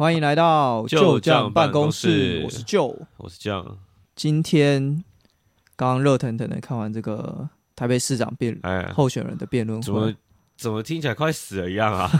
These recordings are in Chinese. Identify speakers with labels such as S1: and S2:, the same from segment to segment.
S1: 欢迎来到
S2: 旧
S1: 将
S2: 将办公
S1: 室，我是旧。
S2: 我是将，
S1: 今天刚刚热腾腾的看完这个台北市长辩
S2: 哎，
S1: 候选人的辩论
S2: 怎么，怎么听起来快死了一样啊？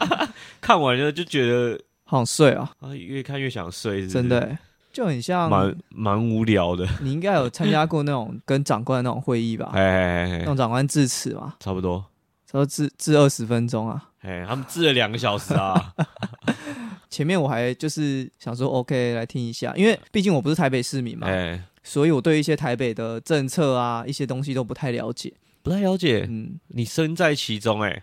S2: 看完了就觉得
S1: 好想睡啊，
S2: 啊，越看越想睡，是是
S1: 真的欸就很像
S2: 蛮蛮无聊的。
S1: 你应该有参加过那种跟长官的那种会议吧？
S2: 哎哎哎哎，
S1: 那种长官致辞嘛，
S2: 差不多。
S1: 差不多致致二十分钟啊。
S2: 哎，他们致了两个小时啊。
S1: 前面我还就是想说 OK 来听一下，因为毕竟我不是台北市民嘛，
S2: 哎，
S1: 所以我对一些台北的政策啊一些东西都不太了解。
S2: 不太了解，
S1: 嗯，
S2: 你身在其中，哎，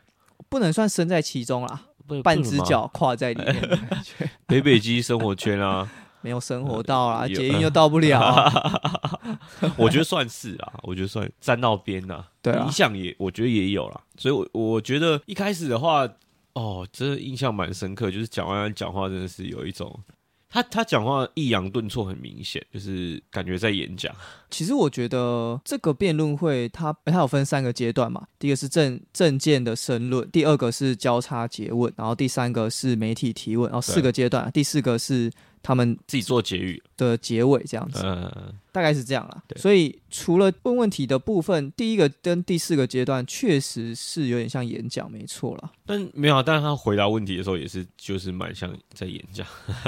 S1: 不能算身在其中啦，半只。脚跨在里面。
S2: 北北基生活圈啊，
S1: 没有生活到啦，
S2: 有。
S1: 捷运又到不了。啊、
S2: 我觉得算是啊，我觉得算沾到边呐。
S1: 对啊。
S2: 影响也我觉得也有啦，所以我我觉得一开始的话，哦，真的印象蛮深刻，就是蒋万安讲话真的是有一种，他他讲话抑扬顿挫很明显，就是感觉在演讲。
S1: 其实我觉得这个辩论会它它有分三个阶段嘛，第一个是政政见的申论，第二个是交叉诘问，然后第三个是媒体提问，然后四个阶段，第四个是他们
S2: 自己做结语，
S1: 的结尾这样子，
S2: 嗯、
S1: 大概是这样啦。所以除了问问题的部分，第一个跟第四个阶段确实是有点像演讲，没错啦。
S2: 但没有啊，但是他回答问题的时候也是，就是蛮像在演讲。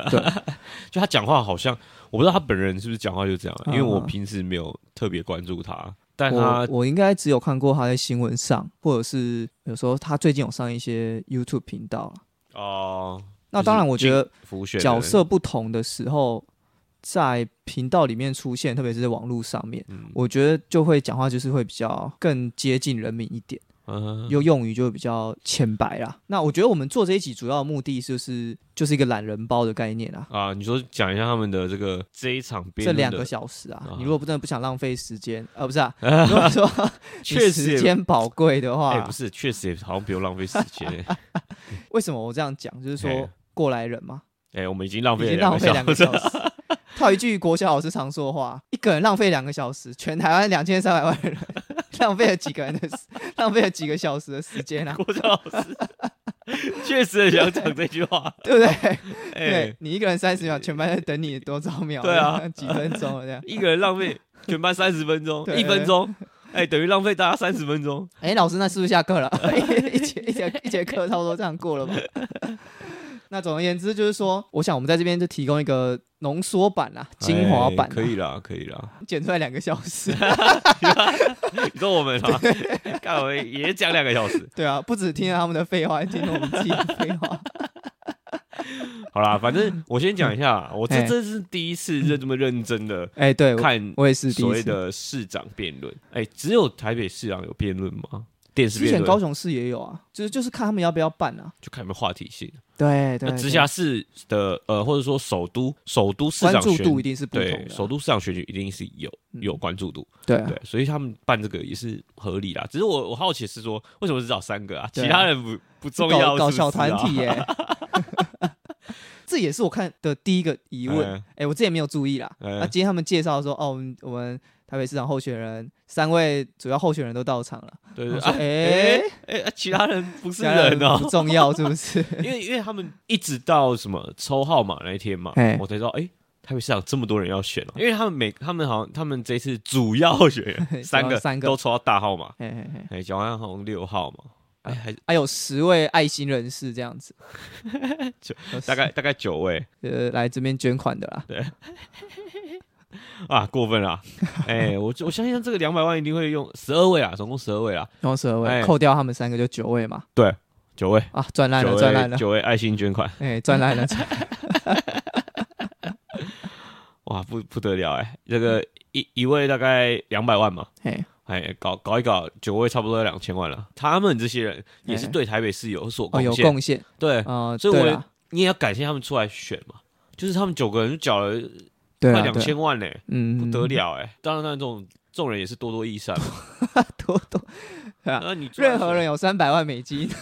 S1: 对，
S2: 就他讲话好像，我不知道他本人是不是讲话就这样啊，因为我平时没有特别关注他，但他
S1: 我我应该只有看过他在新闻上，或者是有时候他最近有上一些 YouTube 频道啦
S2: 哦，
S1: 那当然，我觉得角色不同的时候，在频道里面出现，特别是在网络上面，
S2: 嗯。
S1: 我觉得就会讲话就是会比较更接近人民一点，
S2: 嗯
S1: 用用语就会比较浅白啦。那我觉得我们做这一集主要的目的就是就是一个懒人包的概念啊。
S2: 啊，你说讲一下他们的这个这一场辩论的
S1: 这两个小时啊
S2: 啊，
S1: 你如果不真的不想浪费时间，呃，不是啊，如果说你
S2: 确实也
S1: 时间宝贵的
S2: 哎、
S1: 话
S2: 不，是，确实也好像不用浪费时间、欸。
S1: 为什么我这样讲？就是说
S2: 嘿
S1: 过来人嘛，
S2: 哎、我们已经浪
S1: 已
S2: 费了
S1: 经浪费两
S2: 个小时。
S1: 个小时。套一句国小老师常说的话：一个人浪费两个小时，全台湾两千三百万人浪费了几个人的时，浪费了几个小时的时间啊，
S2: 郭教老师确实很想讲这句话。
S1: 对不对？
S2: 哎、
S1: 对你一个人三十秒，全班在等你多少秒？
S2: 对啊，
S1: 几分钟这样。
S2: 一个人浪费全班三十分钟，一分钟，哎、等于浪费大家三十分钟。
S1: 哎，老师，那是不是下课了？一节一节一节课差不多这样过了吧？那总而言之，就是说，我想我们在这边就提供一个浓缩版啦、精华版、
S2: 可以啦，可以啦。
S1: 剪出来两个小时。
S2: 你说我们啊，干我们也讲两个小时。
S1: 对啊，不止听了他们的废话，还听了我们自己的废话。
S2: 好啦，反正我先讲一下，我这
S1: 哎
S2: 这是第一次认这么认真的
S1: 哎，对，
S2: 看
S1: 我也是第
S2: 所谓。的市长辩论。哎、只有台北市长有辩论吗？电视
S1: 之前
S2: 论
S1: 高雄市也有啊，就是就是看他们要不要办啊。
S2: 就看有没有话题性。
S1: 对对
S2: 那直辖市的呃，或者说首都首都市
S1: 关
S2: 长选
S1: 注度一定是不同
S2: 对。首都市长选举一定是有
S1: 嗯
S2: 有关注度，
S1: 对啊
S2: 对，所以他们办这个也是合理啦。只是我我好奇是说，为什么只找三个啊？
S1: 对啊
S2: 其他人不不重要，
S1: 搞小
S2: 是不是啊
S1: 团体耶。这也是我看的第一个疑问。
S2: 哎
S1: 哎，我之前没有注意啦。
S2: 哎
S1: 那今天他们介绍说，哦，我们我们台北市长候选人三位主要候选人都到场了。
S2: 对对，哎
S1: 哎，
S2: 其他人不是
S1: 人
S2: 人哦
S1: 不，重要是不是？
S2: 因为因为他们一直到什么抽号码那一天嘛
S1: 哎，
S2: 我才知道，哎。台北市长这么多人要选哦，因为他们每他们好像他们这次主要候选人三个
S1: 三个
S2: 都抽到大号码，
S1: 嘿嘿嘿，
S2: 哎，蒋万安好像六号嘛，哎，还
S1: 还有十位爱心人士这样子，
S2: 就大概大概九位，
S1: 呃来这边捐款的啦。
S2: 啊，过分了！哎、我我相信这个两百万一定会用十二位啊，总共十二位啊，
S1: 总共十二位，
S2: 哎。
S1: 扣掉他们三个就九位嘛。
S2: 对，九位，
S1: 啊，赚烂了，赚烂，了，
S2: 九位爱心捐款，
S1: 哎，赚烂了。赚
S2: 哇，不不得了哎、这个一一位大概两百万嘛，
S1: 哎，
S2: 哎，搞搞一搞，九位差不多要两千万了。他们这些人也是
S1: 哎
S2: 对台北市有所
S1: 哦，有
S2: 贡献，
S1: 贡献，
S2: 对，
S1: 呃，
S2: 所以我你也要感谢他们出来选嘛，就是他们九个人就缴了
S1: 对啊，
S2: 快两
S1: 对啊，
S2: 千万呢、
S1: 嗯，
S2: 不得了哎、当然，当然这种这种人也是多多益善嘛。
S1: 多多，对啊，
S2: 那你
S1: 任何人有三百万美金，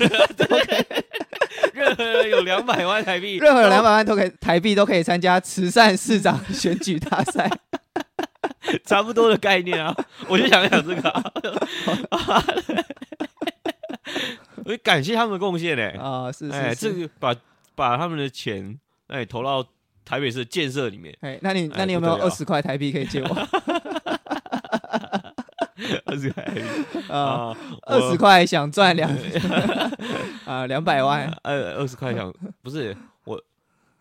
S2: 任何人有两百万台币，
S1: 任何两百万都可以台币都可以参加慈善市长选举大赛。
S2: 差不多的概念啊，我就想想这个、啊，我就感谢他们的贡献呢。
S1: 啊，是
S2: 哎，
S1: 是是，
S2: 这个把把他们的钱哎，投到台北市的建设里面，
S1: 哎，那你
S2: 哎
S1: 那你有没有二十块台币可以借我？
S2: 二十块
S1: 啊，
S2: 啊，
S1: 二十块想赚两 啊两百万
S2: 呃二十块想不是我，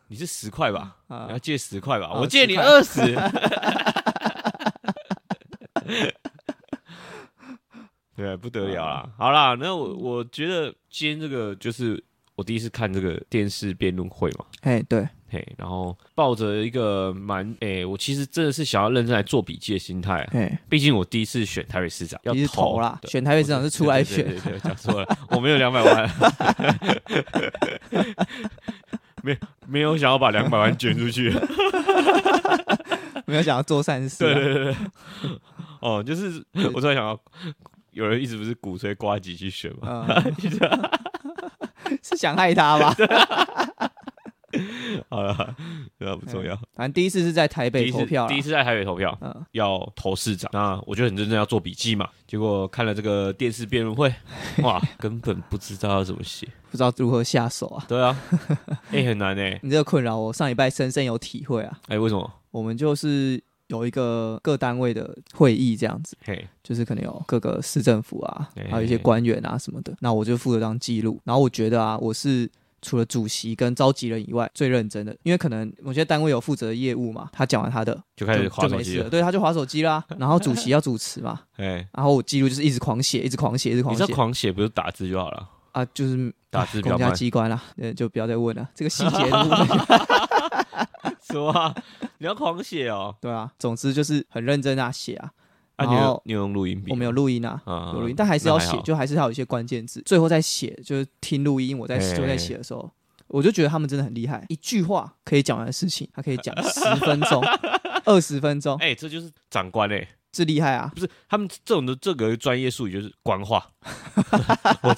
S2: 你是十块吧？
S1: 啊
S2: 你要借十块吧？
S1: 啊
S2: 我借你二十。对，不得了啦！好啦，那我我觉得今天这个就是我第一次看这个电视辩论会嘛，
S1: 哎，对，
S2: 嘿，然后抱着一个蛮诶、我其实真的是想要认真来做笔记的心态、啊，
S1: 哎，
S2: 毕竟我第一次选台北市长，要
S1: 投啦，
S2: 对
S1: 选台北市长是出来
S2: 对
S1: 选
S2: 对对对，讲错了，我没有两百万，没没有想要把两百万捐出去，
S1: 没有想要做善事啊，
S2: 对对对对，哦，就是我突然想到，有人一直不是鼓吹瓜吉去选吗，
S1: 嗯，是想害他吧？
S2: 好了，那不重要，
S1: 反正第一次是在台北投票啦
S2: 第一次在台北投票，
S1: 嗯，
S2: 要投市长，那我就很认真要做笔记嘛。结果看了这个电视辩论会，哇，根本不知道要怎么写。
S1: 不知道如何下手啊。
S2: 对啊，哎、很难哎、
S1: 你这个困扰，我上礼拜深深有体会啊。
S2: 哎、为什么？
S1: 我们就是有一个各单位的会议这样子，
S2: 嘿，
S1: 就是可能有各个市政府啊，
S2: 哎
S1: 还有一些官员啊什么的。那我就负责当记录。然后我觉得啊，我是除了主席跟召集人以外最认真的，因为可能某些单位有负责的业务嘛，他讲完他的
S2: 就开始
S1: 就
S2: 划手机了。
S1: 就没事了，对，他就划手机啦。然后主席要主持嘛，
S2: 哎、
S1: 然后我记录就是一直狂写，一直狂写，一直狂写
S2: 你知道狂写不是打字就好了？
S1: 啊，就是
S2: 打字比较慢。
S1: 机关啦，呃，就不要再问了。这个细节
S2: 什么啊？你要狂写哦？
S1: 对啊，总之就是很认真啊写啊。
S2: 啊，你
S1: 然后
S2: 有你有用录音笔？
S1: 我没有录音啊，
S2: 啊
S1: 有录音，但还是要写，就还是要有一些关键字，最后再写，就是听录音，我在
S2: 嘿
S1: 就在写的时候，我就觉得他们真的很厉害，一句话可以讲完的事情，他可以讲十分钟、二十分钟，
S2: 哎、这就是长官哎、
S1: 这厉害啊！
S2: 不是他们这种的这个专业术语就是官话，我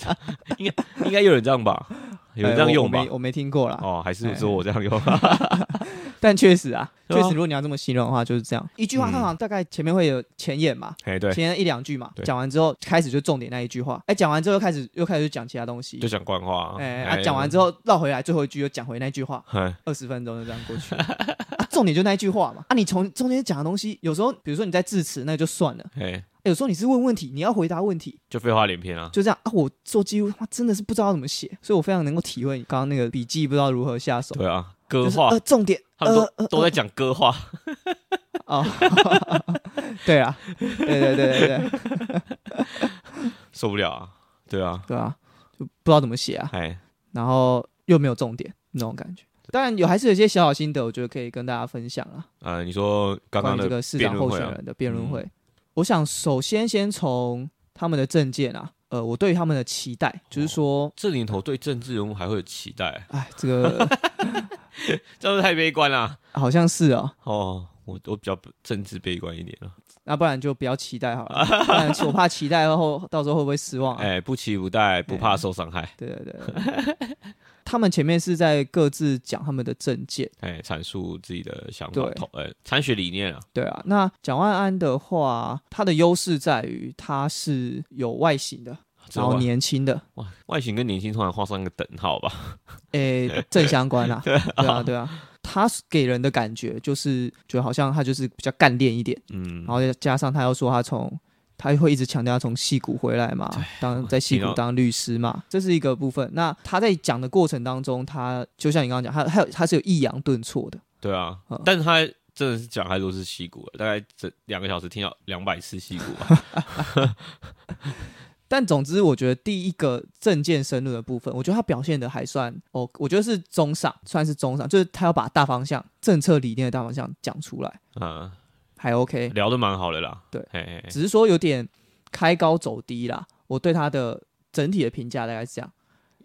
S2: 应该应该有人这样吧？有人这样用吧
S1: 哎我我没？我没听过啦，
S2: 哦，还是说我这样用？
S1: 但确实啊，确实，如果你要这么形容的话，就是这样，一句话
S2: 嗯
S1: 通常大概前面会有前言嘛，
S2: 哎，对，
S1: 前言一两句嘛，讲完之后开始就重点那一句话，哎，讲完之后又开始又开始讲其他东西。
S2: 就，讲官话。
S1: 哎，啊，讲完之后绕回来最后一句又讲回那句话，
S2: 哎，
S1: 二十分钟就这样过去 重点就那一句话嘛。啊，你从中间讲的东西，有时候比如说你在致辞，那就算了。
S2: 哎，
S1: 欸有时候你是问问题，你要回答问题，
S2: 就废话连篇啊。
S1: 就这样啊。我做记录，他真的是不知道怎么写，所以我非常能够体会你刚刚那个笔记不知道如何下手。
S2: 对啊，歌
S1: 就是
S2: 话
S1: 呃，重点，
S2: 他们都
S1: 呃呃
S2: 都在讲歌话。
S1: 哦，对啊，对对对对对
S2: 受不了啊。对啊，
S1: 对啊，就不知道怎么写啊，
S2: 哎，
S1: 然后又没有重点那种感觉。当然有，还是有一些小小心得，我觉得可以跟大家分享啊。
S2: 呃，你说刚刚的
S1: 市长候选人的辩论会，我想首先先从他们的证件啊，呃，我对于他们的期待，就是说，
S2: 这年头对政治人物还会有期待，
S1: 哎，这个
S2: 这样太悲观了。
S1: 好像是哦，
S2: 哦，我我比较政治悲观一点了。
S1: 那不然就不要期待好了，不然我怕期待后到时候会不会失望啊？
S2: 哎，不期不待，不怕受伤害。
S1: 对对对对，他们前面是在各自讲他们的证件，
S2: 哎，阐述自己的想法
S1: 对，
S2: 投呃参学理念啊。
S1: 对啊，那蒋万安的话，他的优势在于他是有外形的，然后年轻的，
S2: 哇，外形跟年轻突然画上一个等号吧？
S1: 诶，正相关 啦，对啊，对啊，他给人的感觉就是，就好像他就是比较干练一点，
S2: 嗯。
S1: 然，后再加上他又说他从，他会一直强调他从戏骨回来嘛，当在戏骨当律师嘛，这是一个部分。那他在讲的过程当中，他就像你刚刚讲，他还有他是有抑扬顿挫的，
S2: 对啊
S1: 嗯，
S2: 但是他真的是讲太多是戏骨了，大概这两个小时听到两百次戏骨吧。
S1: 但总之，我觉得第一个政见深入的部分，我觉得他表现的还算哦，我觉得是中上，算是中上，就是他要把大方向、政策理念的大方向讲出来，
S2: 嗯，
S1: 还 OK。
S2: 聊得蛮好的啦。
S1: 对
S2: 嘿，嘿嘿
S1: 只是说有点开高走低啦。我对他的整体的评价大概是这样。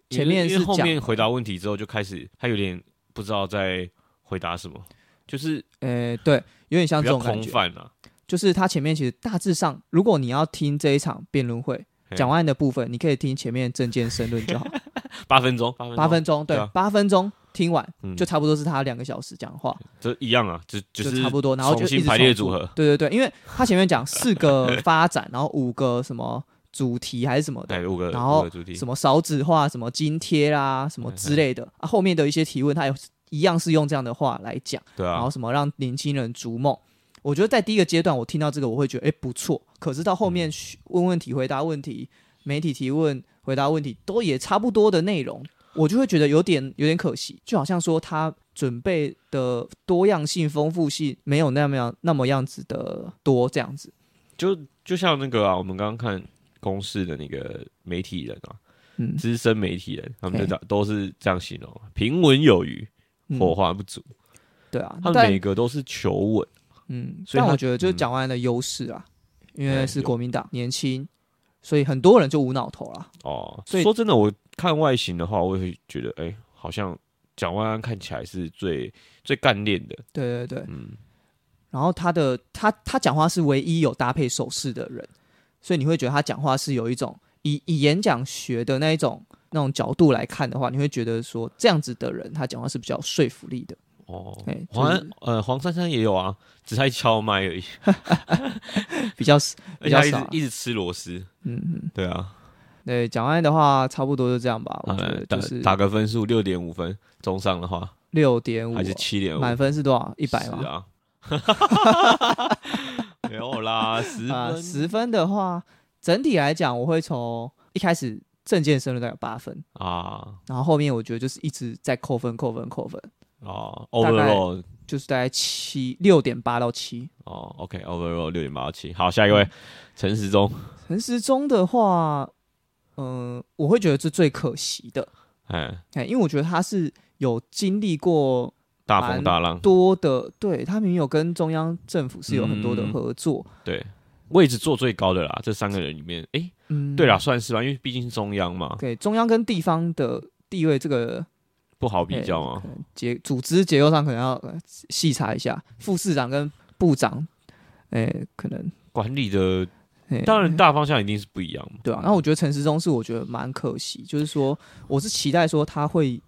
S1: 前面是
S2: 后面回答问题之后就开始，他有点不知道在回答什么，就是
S1: 呃，对，有点像这种感觉。
S2: 空泛啊。
S1: 就是他前面其实大致上，如果你要听这一场辩论会讲完的部分，你可以听前面证件申论就好，
S2: 八分钟，八分钟，
S1: 对八分钟听完
S2: 嗯。
S1: 就差不多是他两个小时讲话，
S2: 这一样啊，只只
S1: 就是差不多，然后就一直重复。
S2: 列组合。
S1: 对对对，因为他前面讲四个发展，然后五个什么主题还是什么的，
S2: 哎，五个
S1: 然后什么少子化、什么津贴啦、什么之类的啊，后面的一些提问他有一样是用这样的话来讲，
S2: 对啊。
S1: 然后，什么让年轻人逐梦。我觉得在第一个阶段，我听到这个，我会觉得哎不错。可是到后
S2: 嗯。
S1: 面嘘问问题、回答问题、媒体提问、回答问题，都也差不多的内容，我就会觉得有点有点可惜，就好像说他准备的多样性、丰富性没有那么样那么样子的多这样子。
S2: 就就像那个啊，我们刚刚看公视的那个媒体人啊，
S1: 嗯，
S2: 资深媒体人，他们
S1: 嘿
S2: 就都是这样形容：平稳有余，
S1: 嗯
S2: 火花不足。
S1: 对啊，
S2: 他们每个都是求稳，
S1: 嗯，
S2: 所以
S1: 但我觉得就是
S2: 嗯
S1: 蒋万安的优势啊，因
S2: 哎
S1: 为是国民党年轻，所以很多人就无脑投了。
S2: 哦，
S1: 所以
S2: 说真的，我看外形的话，我也会觉得，哎、好像蒋万安看起来是最最干练的，
S1: 对对对，
S2: 嗯，
S1: 然后他的他他讲话是唯一有搭配手势的人，所以你会觉得他讲话是有一种以以演讲学的那一种那种角度来看的话，你会觉得说这样子的人他讲话是比较有说服力的。
S2: 哦。
S1: 哎，就是
S2: 黄呃黄珊珊也有啊，只是在敲麦而已，
S1: 比较
S2: 而且他一直
S1: 比较少啊
S2: 一直吃螺丝，
S1: 嗯嗯，
S2: 对啊，
S1: 对，讲完的话差不多就这样吧，我就是
S2: 打个分数，六点五分，中上的话
S1: 六点五
S2: 还是七点五，
S1: 满分是多少？一百吗？
S2: 是啊，没有啦，十
S1: 啊，
S2: 分
S1: 十分的话，整体来讲，我会从一开始证件深入大概有八分，
S2: 啊
S1: 然后后面我觉得就是一直在扣分、扣分、扣分，
S2: 哦
S1: 大概
S2: ，overall
S1: 就是大概七六点八到七。
S2: 哦，OK，overall 六点八到七，好，下一位陈时中，
S1: 陈时中的话，嗯、我会觉得是最可惜的，
S2: 哎，
S1: 哎，因为我觉得他是有经历过
S2: 大风大浪，
S1: 多的，对他明明有跟中央政府是有很多的
S2: 嗯。
S1: 合作，
S2: 对，位置坐最高的啦，这三个人里面，哎、
S1: 嗯，
S2: 对啦，算是吧，因为毕竟是中央嘛，
S1: 对中央跟地方的地位这个
S2: 不好比较嘛
S1: 可。能结组织结构上可能要呃细查一下，副市长跟部长，哎、可能，
S2: 管理的
S1: 哎
S2: 当然大方向一定是不一样嘛。
S1: 对啊。那我觉得陈时中是我觉得蛮可惜，就是说我是期待说他会，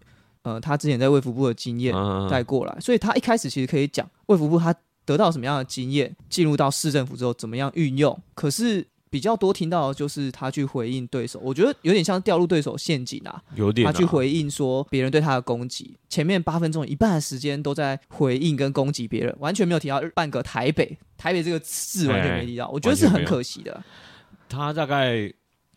S1: 呃，他之前在卫福部的经验
S2: 嗯，
S1: 带过来，所以他一开始其实可以讲卫福部他得到什么样的经验，进入到市政府之后怎么样运用。可是比较多听到的就是他去回应对手，我觉得有点像掉入对手陷阱啊。
S2: 有点、啊、
S1: 他去回应说别人对他的攻击，前面八分钟一半的时间都在回应跟攻击别人，完全没有提到半个台北，台北这个字完全没提到，我觉得是很可惜的。
S2: 他大概，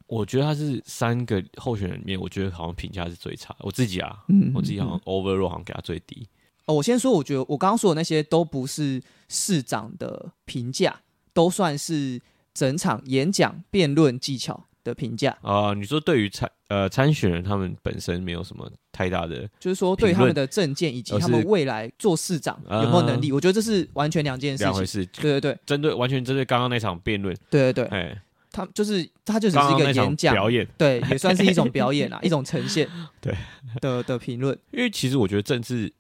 S2: 我觉得他是三个候选人里面，我觉得好像评价是最差的。我自己啊，
S1: 嗯
S2: 我自己好像 overall 好像给他最低。
S1: 哦，我先说，我觉得我刚刚说的那些都不是市长的评价，都算是整场演讲辩论技巧的评价，
S2: 啊、你说对于参呃参选人他们本身没有什么太大的
S1: 就是说对他们的政见以及他们未来做市长
S2: 啊。
S1: 有没有能力，我觉得这是完全两件事情。
S2: 两回事，
S1: 对对对。
S2: 针对完全针对刚刚那场辩论，
S1: 对对。对，
S2: 哎，
S1: 他就是他就只是一个演讲。
S2: 表演，
S1: 对，也算是一种表演啦，一种呈现。
S2: 对。
S1: 的的评论，
S2: 因为其实我觉得政治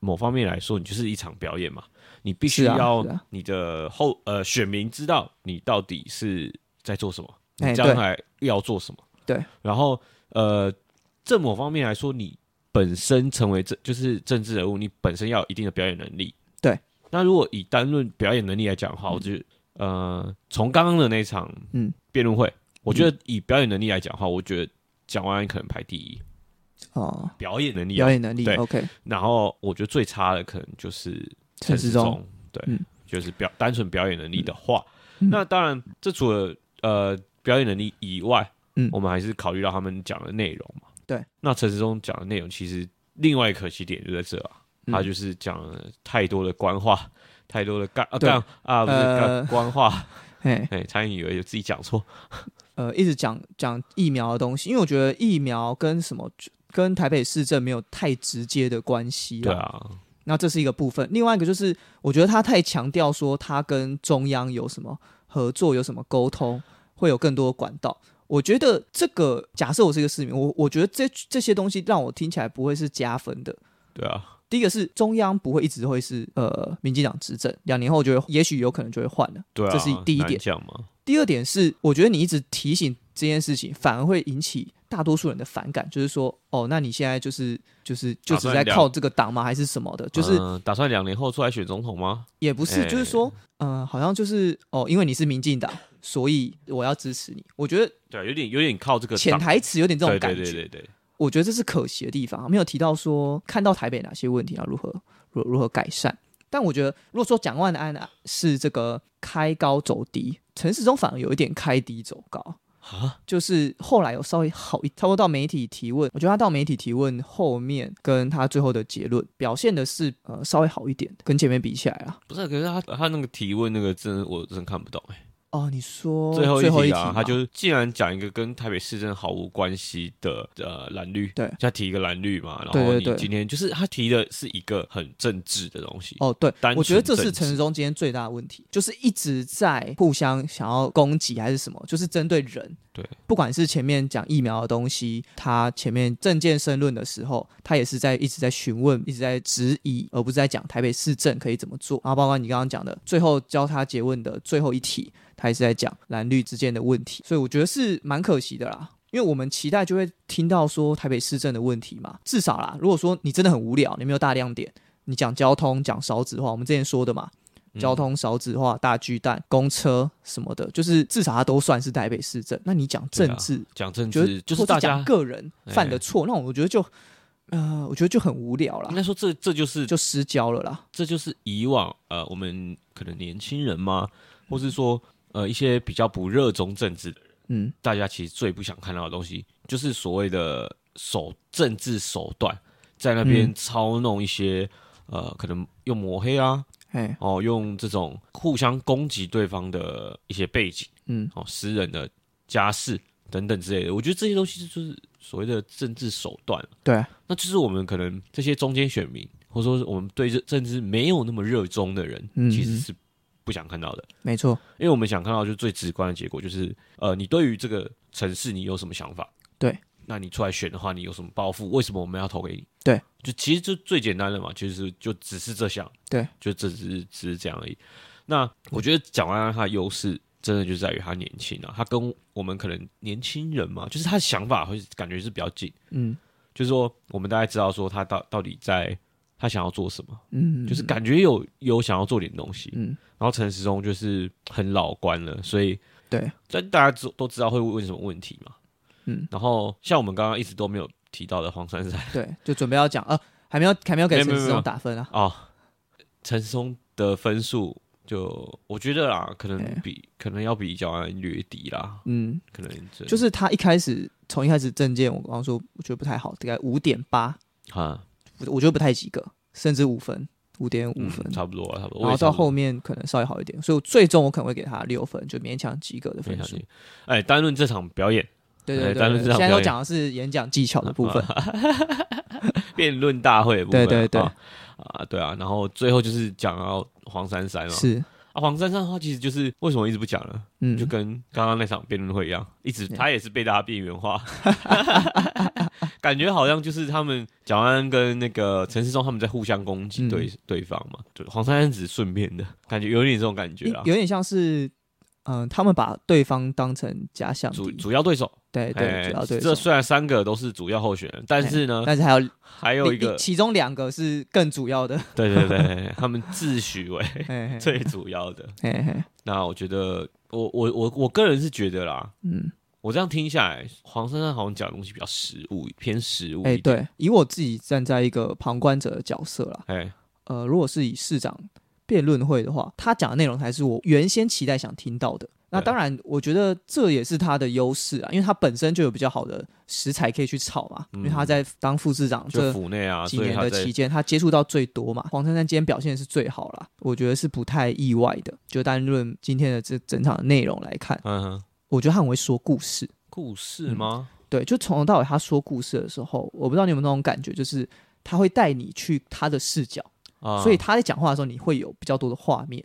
S2: 某方面来说，你就是一场表演嘛，你必须要你的后呃选民知道你到底是在做什么，将来要做什么。
S1: 对，
S2: 然后呃，这某方面来说，你本身成为政就是政治人物，你本身要有一定的表演能力。
S1: 对，
S2: 那如果以单论表演能力来讲的话，我觉得呃，从刚刚的那场
S1: 嗯。
S2: 辩论会，我觉得以表演能力来讲的话，我觉得蒋万安可能排第一，
S1: 哦，
S2: 表演能力啊
S1: 表演能力
S2: 对
S1: ，OK，
S2: 然后我觉得最差的可能就是时
S1: 陈时中，
S2: 对，
S1: 嗯。
S2: 就是表单纯表演能力的话，
S1: 嗯。
S2: 那当然这除了呃表演能力以外，
S1: 嗯。
S2: 我们还是考虑到他们讲的内容嘛。
S1: 对，
S2: 那陈时中讲的内容其实另外一个可惜点就在这啊，
S1: 嗯。
S2: 他就是讲了太多的官话，太多的干啊干啊不是
S1: 呃
S2: 干官话，
S1: 哎，
S2: 哎，差点以为有自己讲错，
S1: 呃，一直讲讲疫苗的东西，因为我觉得疫苗跟什么跟台北市政没有太直接的关系啦。
S2: 对啊，
S1: 那这是一个部分，另外一个就是我觉得他太强调说他跟中央有什么合作，有什么沟通，会有更多的管道。我觉得这个假设我是一个市民，我我觉得这这些东西让我听起来不会是加分的。
S2: 对啊，
S1: 第一个是中央不会一直会是呃民进党执政，两年后就会也许有可能就会换了。
S2: 对啊，
S1: 这是第一点第二点是，我觉得你一直提醒这件事情，反而会引起大多数人的反感，就是说，哦，那你现在就是就是就只是在靠这个党吗，还是什么的？就是
S2: 嗯打算两年后出来选总统吗？
S1: 也不是，
S2: 哎
S1: 就是说，嗯、好像就是哦，因为你是民进党，所以我要支持你。我觉得
S2: 对，有点有点靠这个
S1: 潜台词有点这种感觉。
S2: 对对对对，
S1: 我觉得这是可惜的地方，没有提到说看到台北哪些问题要如何如如何改善。但我觉得，如果说蒋万安啊是这个开高走低，陈时中反而有一点开低走高。
S2: 啊，
S1: 就是后来有稍微好一，差不多到媒体提问，我觉得他到媒体提问后面，跟他最后的结论表现的是呃稍微好一点，跟前面比起来啊。
S2: 不是，可是他他那个提问那个真我真看不懂哎。
S1: 哦，你说
S2: 最后
S1: 一
S2: 题啊，他就既然讲一个跟台北市政毫无关系的呃蓝绿，
S1: 对，
S2: 他提一个蓝绿嘛，然后你今天就是他提的是一个很政治的东西。
S1: 哦，对，我觉得这是陈时中今天最大的问题，就是一直在互相想要攻击还是什么，就是针对人。
S2: 对，
S1: 不管是前面讲疫苗的东西，他前面政见申论的时候，他也是在一直在询问，一直在质疑，而不是在讲台北市政可以怎么做。然后包括你刚刚讲的，最后教他结问的最后一题。他也是在讲蓝绿之间的问题，所以我觉得是蛮可惜的啦。因为我们期待就会听到说台北市政的问题嘛，至少啦，如果说你真的很无聊，你没有大亮点，你讲交通讲少子化，我们之前说的嘛，交通少子化、大巨蛋、公车什么的，就是至少它都算是台北市政。那你讲政治，
S2: 讲政治就是大家
S1: 个人犯的错，那我觉得就呃，我觉得就很无聊了。
S2: 应该说这这就是
S1: 就失焦了啦。
S2: 这就是以往呃，我们可能年轻人嘛，或是说。呃，一些比较不热衷政治的人，嗯，大家其实最不想看到的东西，就是所谓的手政治手段，在那边操弄一些呃，可能用抹黑啊，哎，哦，用这种互相攻击对方的一些背景，嗯，哦，私人的家事等等之类的，我觉得这些东西就是所谓的政治手段。
S1: 对，
S2: 那就是我们可能这些中间选民，或者说我们对这政治没有那么热衷的人，其实是。不想看到的，
S1: 没错，
S2: 因为我们想看到就是最直观的结果，就是呃，你对于这个城市你有什么想法？
S1: 对，
S2: 那你出来选的话，你有什么抱负？为什么我们要投给你？
S1: 对，
S2: 就其实就最简单的嘛，其实就只是这项，
S1: 对，
S2: 就只是只是这样而已。那我觉得蒋万安他的优势真的就在于他年轻啊，他跟我们可能年轻人嘛，就是他的想法会感觉是比较近，嗯，就是说我们大概知道说他到到底在。他想要做什么？嗯，就是感觉有有想要做点东西。嗯，然后陈时中就是很老官了，所以
S1: 对，
S2: 但大家都都知道会问什么问题嘛。嗯，然后像我们刚刚一直都没有提到的黄珊珊，
S1: 对，就准备要讲啊，还没有还没有给陈时中打分啊。哦，
S2: 陈时中的分数就我觉得啦，可能比可能要比较略低啦。嗯，可能
S1: 就是他一开始从一开始证件，我刚刚说我觉得不太好，大概五点八啊。我觉得不太及格，甚至五分，五点五分，
S2: 差不多，差不多。
S1: 然后到后面可能稍微好一点，所以最终我可能会给他六分，就勉强及格的分数。
S2: 哎，单论这场表演，
S1: 对对对，现在都讲的是演讲技巧的部分，
S2: 辩论大会，
S1: 对对对，
S2: 啊对啊，然后最后就是讲到黄珊珊了，
S1: 是。
S2: 啊，黄珊珊的话，其实就是为什么一直不讲了？嗯，就跟刚刚那场辩论会一样，一直他也是被大家边缘化，感觉好像就是他们蒋安跟那个陈世忠他们在互相攻击对对方嘛。就黄珊珊只是顺便的感觉，有点这种感觉啊，
S1: 有点像是。嗯，他们把对方当成假想
S2: 主主要对手，
S1: 对对，主要对手。
S2: 这虽然三个都是主要候选人，但是呢，
S1: 但是还有
S2: 还有一个，
S1: 其中两个是更主要的。
S2: 对对对，他们自诩为 最主要的。那我觉得，我我我我个人是觉得啦，嗯，我这样听下来，黄珊珊好像讲的东西比较实物，偏实物。哎，
S1: 对，以我自己站在一个旁观者的角色啦，哎，呃，如果是以市长。辩论会的话，他讲的内容才是我原先期待想听到的。那当然，我觉得这也是他的优势啊，因为他本身就有比较好的食材可以去炒嘛。因为他在当副市长这
S2: 府内啊
S1: 几年的期间，他接触到最多嘛。黄珊珊今天表现是最好啦，我觉得是不太意外的。就单论今天的这整场的内容来看，嗯，我觉得他很会说故事。
S2: 故事吗？
S1: 对，就从头到尾他说故事的时候，我不知道你有没有那种感觉，就是他会带你去他的视角。所以他在讲话的时候，你会有比较多的画面，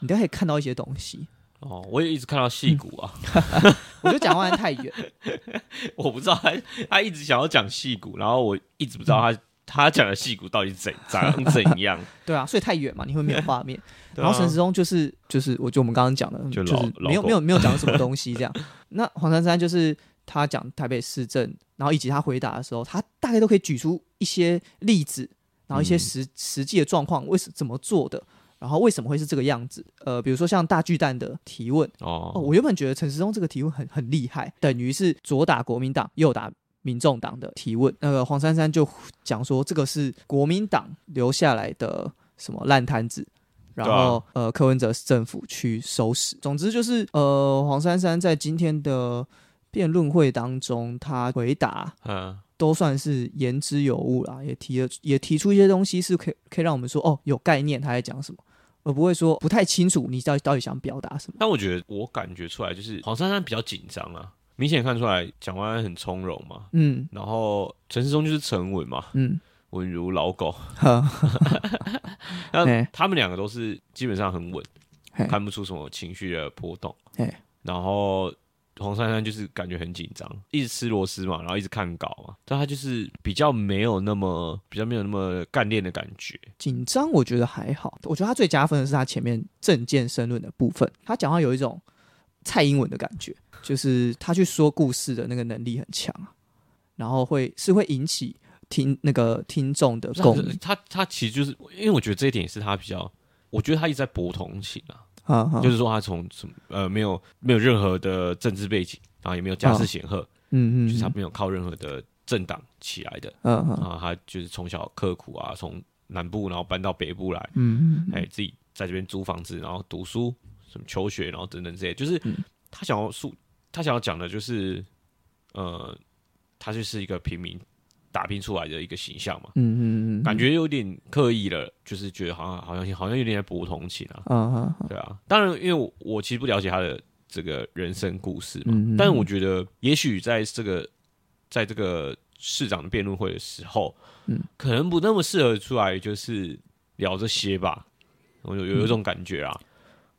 S1: 你都可以看到一些东西。
S2: 哦，我也一直看到戏骨啊，
S1: 我觉得讲话太远，
S2: 我不知道他他一直想要讲戏骨，然后我一直不知道他他讲的戏骨到底怎长怎样。
S1: 对啊，所以太远嘛，你会没有画面。然后陈时中就是就是，我就我们刚刚讲的，就是没有没有没有讲什么 东西这样。那黄珊珊就是他讲台北市政，然后以及他回答的时候，他大概都可以举出一些例子。然后一些实实际的状况，为什怎么做的？然后为什么会是这个样子？呃，比如说像大巨蛋的提问哦，我原本觉得陈时中这个提问很很厉害，等于是左打国民党，右打民众党的提问，那个黄珊珊就讲说这个是国民党留下来的什么烂摊子。然后，呃，柯文哲政府去收拾。总之就是，呃，黄珊珊在今天的辩论会当中，他回答，嗯，都算是言之有物啦，也提了，也提出一些东西，是可以可以让我们说，哦，有概念他在讲什么，而不会说不太清楚你到底到底想表达什么。
S2: 但我觉得我感觉出来，就是黄珊珊比较紧张啊，明显看出来蒋万安很从容嘛，嗯，然后陈世忠就是沉稳嘛，嗯。稳如老狗，那他们两个都是基本上很稳，看不出什么情绪的波动。然后黄珊珊就是感觉很紧张，一直吃螺丝嘛，然后一直看稿嘛，但他就是比较没有那么比较没有那么干练的感觉。
S1: 紧张我觉得还好，我觉得他最加分的是他前面政见申论的部分，他讲话有一种蔡英文的感觉，就是他去说故事的那个能力很强，然后会是会引起。听那个听众的共鸣，
S2: 他他其实就是因为我觉得这一点也是他比较，我觉得他一直在博同情啊，就是说他从什么呃没有没有任何的政治背景，然后也没有家世显赫，嗯嗯，就是他没有靠任何的政党起来的，嗯嗯，然后他就是从小刻苦啊，从南部然后搬到北部来，嗯嗯，哎自己在这边租房子，然后读书什么求学，然后等等这些，就是他想要诉他想要讲的就是呃，他就是一个平民。打拼出来的一个形象嘛，嗯嗯嗯，感觉有点刻意了，就是觉得好像好像好像有点在博同情啊，嗯嗯，对啊，当然，因为我我其实不了解他的这个人生故事嘛，但我觉得也许在这个在这个市长的辩论会的时候，嗯，可能不那么适合出来就是聊这些吧，我有有一种感觉啊，